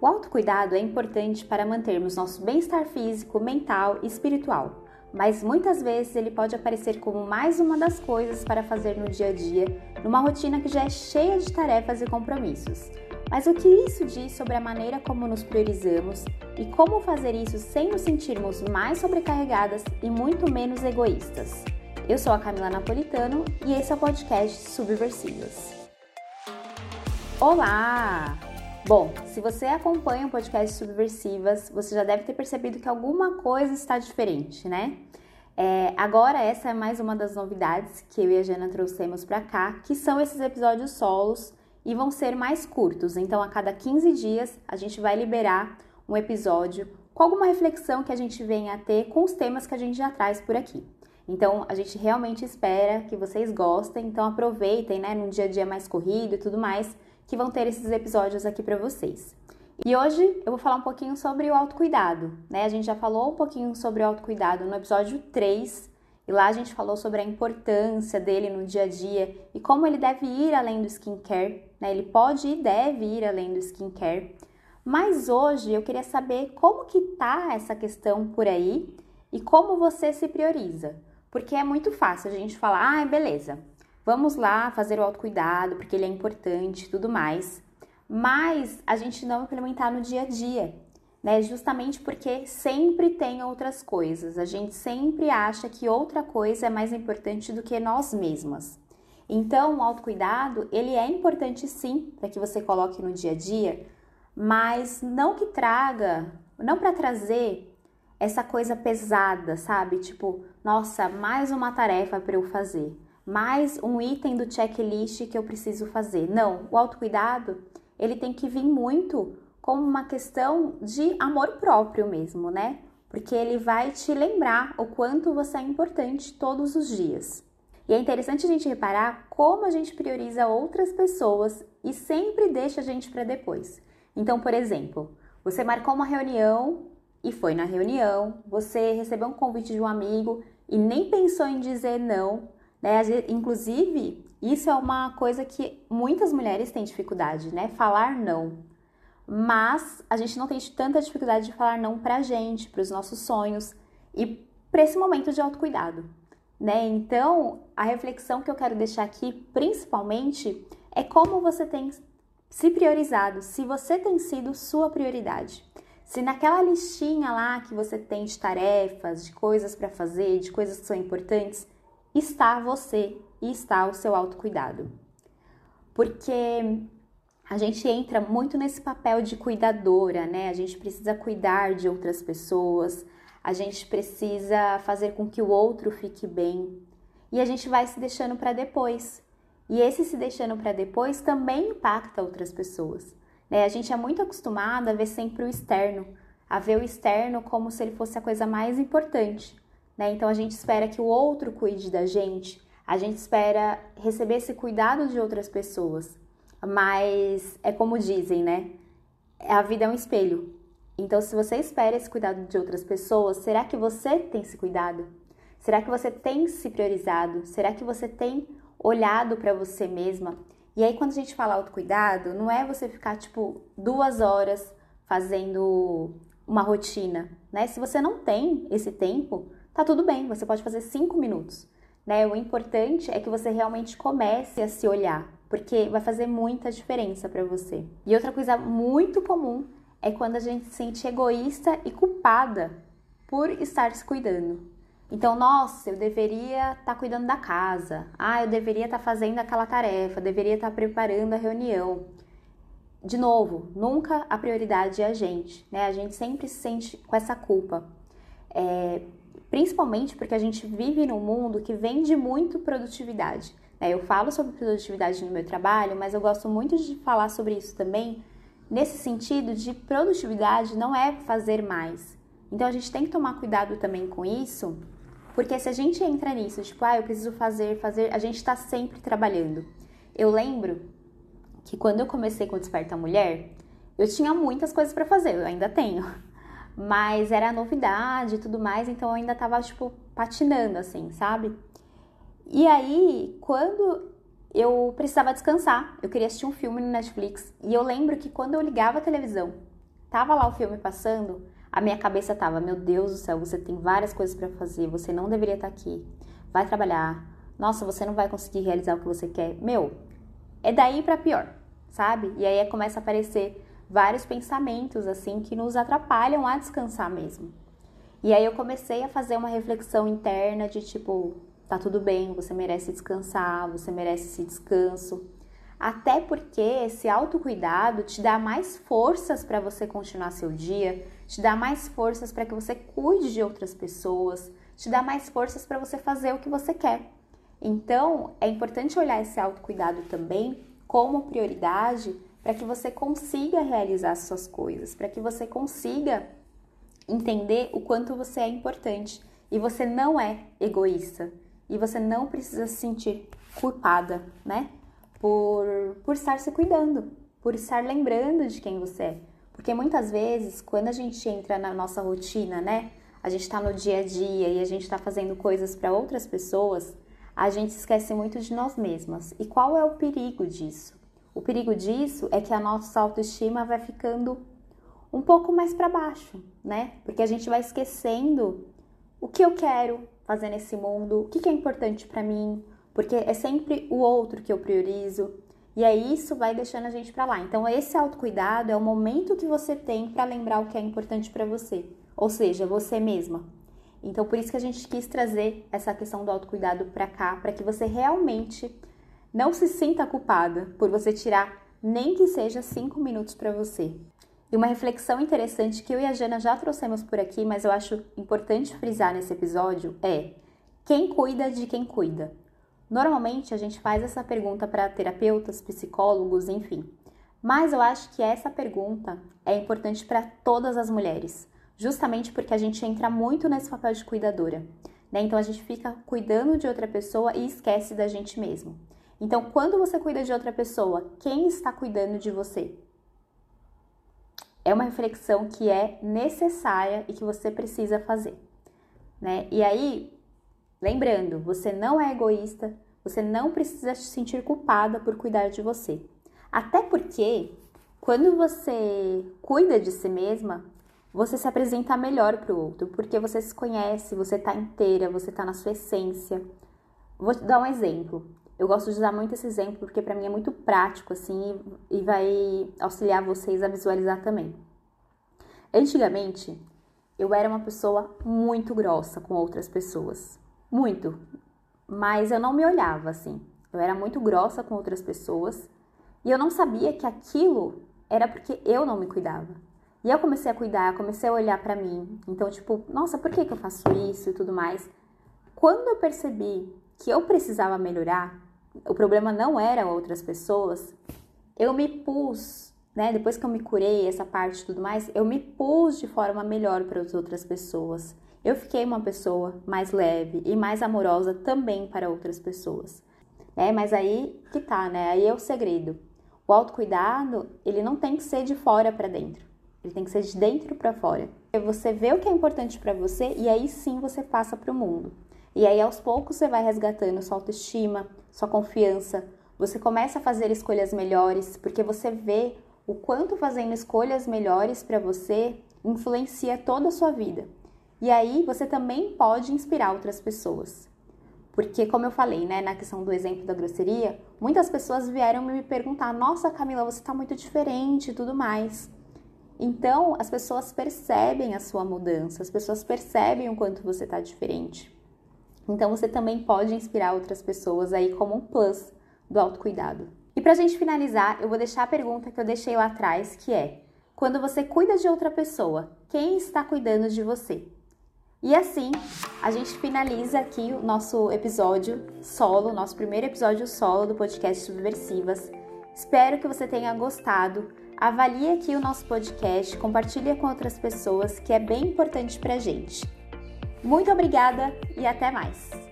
O autocuidado é importante para mantermos nosso bem-estar físico, mental e espiritual, mas muitas vezes ele pode aparecer como mais uma das coisas para fazer no dia a dia, numa rotina que já é cheia de tarefas e compromissos. Mas o que isso diz sobre a maneira como nos priorizamos e como fazer isso sem nos sentirmos mais sobrecarregadas e muito menos egoístas? Eu sou a Camila Napolitano e esse é o podcast Subversivas. Olá! Bom, se você acompanha o podcast Subversivas, você já deve ter percebido que alguma coisa está diferente, né? É, agora, essa é mais uma das novidades que eu e a Jana trouxemos para cá, que são esses episódios solos e vão ser mais curtos. Então, a cada 15 dias, a gente vai liberar um episódio com alguma reflexão que a gente venha a ter com os temas que a gente já traz por aqui. Então, a gente realmente espera que vocês gostem, então aproveitem, né, num dia a dia mais corrido e tudo mais que vão ter esses episódios aqui para vocês. E hoje eu vou falar um pouquinho sobre o autocuidado, né? A gente já falou um pouquinho sobre o autocuidado no episódio 3, e lá a gente falou sobre a importância dele no dia a dia e como ele deve ir além do skincare, né? Ele pode e deve ir além do skincare. Mas hoje eu queria saber como que tá essa questão por aí e como você se prioriza. Porque é muito fácil a gente falar, ah, beleza, Vamos lá fazer o autocuidado, porque ele é importante tudo mais. Mas a gente não implementar no dia a dia, né? Justamente porque sempre tem outras coisas. A gente sempre acha que outra coisa é mais importante do que nós mesmas. Então, o autocuidado, ele é importante sim para que você coloque no dia a dia, mas não que traga, não para trazer essa coisa pesada, sabe? Tipo, nossa, mais uma tarefa para eu fazer mais um item do checklist que eu preciso fazer. Não, o autocuidado, ele tem que vir muito como uma questão de amor próprio mesmo, né? Porque ele vai te lembrar o quanto você é importante todos os dias. E é interessante a gente reparar como a gente prioriza outras pessoas e sempre deixa a gente para depois. Então, por exemplo, você marcou uma reunião e foi na reunião, você recebeu um convite de um amigo e nem pensou em dizer não, né? Inclusive, isso é uma coisa que muitas mulheres têm dificuldade, né? Falar não. Mas a gente não tem tanta dificuldade de falar não pra gente, para os nossos sonhos e para esse momento de autocuidado, né? Então, a reflexão que eu quero deixar aqui, principalmente, é como você tem se priorizado, se você tem sido sua prioridade. Se naquela listinha lá que você tem de tarefas, de coisas para fazer, de coisas que são importantes, está você e está o seu autocuidado. Porque a gente entra muito nesse papel de cuidadora, né? A gente precisa cuidar de outras pessoas, a gente precisa fazer com que o outro fique bem e a gente vai se deixando para depois. E esse se deixando para depois também impacta outras pessoas. Né? A gente é muito acostumado a ver sempre o externo, a ver o externo como se ele fosse a coisa mais importante né? Então a gente espera que o outro cuide da gente, a gente espera receber esse cuidado de outras pessoas. Mas é como dizem, né? A vida é um espelho. Então, se você espera esse cuidado de outras pessoas, será que você tem se cuidado? Será que você tem se priorizado? Será que você tem olhado para você mesma? E aí, quando a gente fala autocuidado, não é você ficar tipo duas horas fazendo uma rotina, né? Se você não tem esse tempo, tá tudo bem, você pode fazer cinco minutos. Né? O importante é que você realmente comece a se olhar, porque vai fazer muita diferença para você. E outra coisa muito comum é quando a gente se sente egoísta e culpada por estar se cuidando. Então, nossa, eu deveria estar tá cuidando da casa. Ah, eu deveria estar tá fazendo aquela tarefa, deveria estar tá preparando a reunião. De novo, nunca a prioridade é a gente, né? A gente sempre se sente com essa culpa. É, principalmente porque a gente vive num mundo que vende muito produtividade. Né? Eu falo sobre produtividade no meu trabalho, mas eu gosto muito de falar sobre isso também, nesse sentido de produtividade não é fazer mais. Então a gente tem que tomar cuidado também com isso, porque se a gente entra nisso, tipo, ah, eu preciso fazer, fazer, a gente está sempre trabalhando. Eu lembro que quando eu comecei com Desperta Mulher, eu tinha muitas coisas para fazer, eu ainda tenho mas era novidade e tudo mais, então eu ainda tava, tipo, patinando, assim, sabe? E aí, quando eu precisava descansar, eu queria assistir um filme no Netflix, e eu lembro que quando eu ligava a televisão tava lá o filme passando, a minha cabeça tava, meu Deus do céu, você tem várias coisas para fazer, você não deveria estar tá aqui. Vai trabalhar. Nossa, você não vai conseguir realizar o que você quer. Meu, é daí para pior, sabe? E aí começa a aparecer vários pensamentos assim que nos atrapalham a descansar mesmo. E aí eu comecei a fazer uma reflexão interna de tipo, tá tudo bem, você merece descansar, você merece esse descanso. Até porque esse autocuidado te dá mais forças para você continuar seu dia, te dá mais forças para que você cuide de outras pessoas, te dá mais forças para você fazer o que você quer. Então, é importante olhar esse autocuidado também como prioridade para que você consiga realizar suas coisas, para que você consiga entender o quanto você é importante e você não é egoísta e você não precisa se sentir culpada, né? Por, por estar se cuidando, por estar lembrando de quem você é. Porque muitas vezes, quando a gente entra na nossa rotina, né? A gente está no dia a dia e a gente está fazendo coisas para outras pessoas, a gente esquece muito de nós mesmas. E qual é o perigo disso? O perigo disso é que a nossa autoestima vai ficando um pouco mais para baixo, né? Porque a gente vai esquecendo o que eu quero fazer nesse mundo, o que é importante para mim, porque é sempre o outro que eu priorizo. E aí isso vai deixando a gente para lá. Então esse autocuidado é o momento que você tem para lembrar o que é importante para você, ou seja, você mesma. Então por isso que a gente quis trazer essa questão do autocuidado para cá, para que você realmente não se sinta culpada por você tirar nem que seja cinco minutos para você. E uma reflexão interessante que eu e a Jana já trouxemos por aqui, mas eu acho importante frisar nesse episódio é: quem cuida de quem cuida? Normalmente a gente faz essa pergunta para terapeutas, psicólogos, enfim. Mas eu acho que essa pergunta é importante para todas as mulheres, justamente porque a gente entra muito nesse papel de cuidadora. Né? Então a gente fica cuidando de outra pessoa e esquece da gente mesmo. Então, quando você cuida de outra pessoa, quem está cuidando de você? É uma reflexão que é necessária e que você precisa fazer, né? E aí, lembrando, você não é egoísta, você não precisa se sentir culpada por cuidar de você. Até porque, quando você cuida de si mesma, você se apresenta melhor para o outro, porque você se conhece, você está inteira, você está na sua essência. Vou te dar um exemplo. Eu gosto de usar muito esse exemplo porque para mim é muito prático assim e vai auxiliar vocês a visualizar também. Antigamente, eu era uma pessoa muito grossa com outras pessoas, muito, mas eu não me olhava assim. Eu era muito grossa com outras pessoas e eu não sabia que aquilo era porque eu não me cuidava. E eu comecei a cuidar, comecei a olhar para mim. Então, tipo, nossa, por que, que eu faço isso e tudo mais? Quando eu percebi que eu precisava melhorar, o problema não era outras pessoas, eu me pus, né? Depois que eu me curei, essa parte e tudo mais, eu me pus de forma melhor para as outras pessoas. Eu fiquei uma pessoa mais leve e mais amorosa também para outras pessoas. É, mas aí que tá, né? Aí é o segredo. O autocuidado, ele não tem que ser de fora para dentro. Ele tem que ser de dentro para fora. Você vê o que é importante para você e aí sim você passa para o mundo. E aí aos poucos você vai resgatando sua autoestima, sua confiança. Você começa a fazer escolhas melhores porque você vê o quanto fazendo escolhas melhores para você influencia toda a sua vida. E aí você também pode inspirar outras pessoas. Porque, como eu falei, né, na questão do exemplo da grosseria, muitas pessoas vieram me perguntar: Nossa, Camila, você está muito diferente e tudo mais. Então, as pessoas percebem a sua mudança, as pessoas percebem o quanto você está diferente. Então você também pode inspirar outras pessoas aí como um plus do autocuidado. E pra gente finalizar, eu vou deixar a pergunta que eu deixei lá atrás, que é: quando você cuida de outra pessoa, quem está cuidando de você? E assim, a gente finaliza aqui o nosso episódio solo, nosso primeiro episódio solo do podcast Subversivas. Espero que você tenha gostado. Avalie aqui o nosso podcast, compartilhe com outras pessoas, que é bem importante pra gente. Muito obrigada e até mais!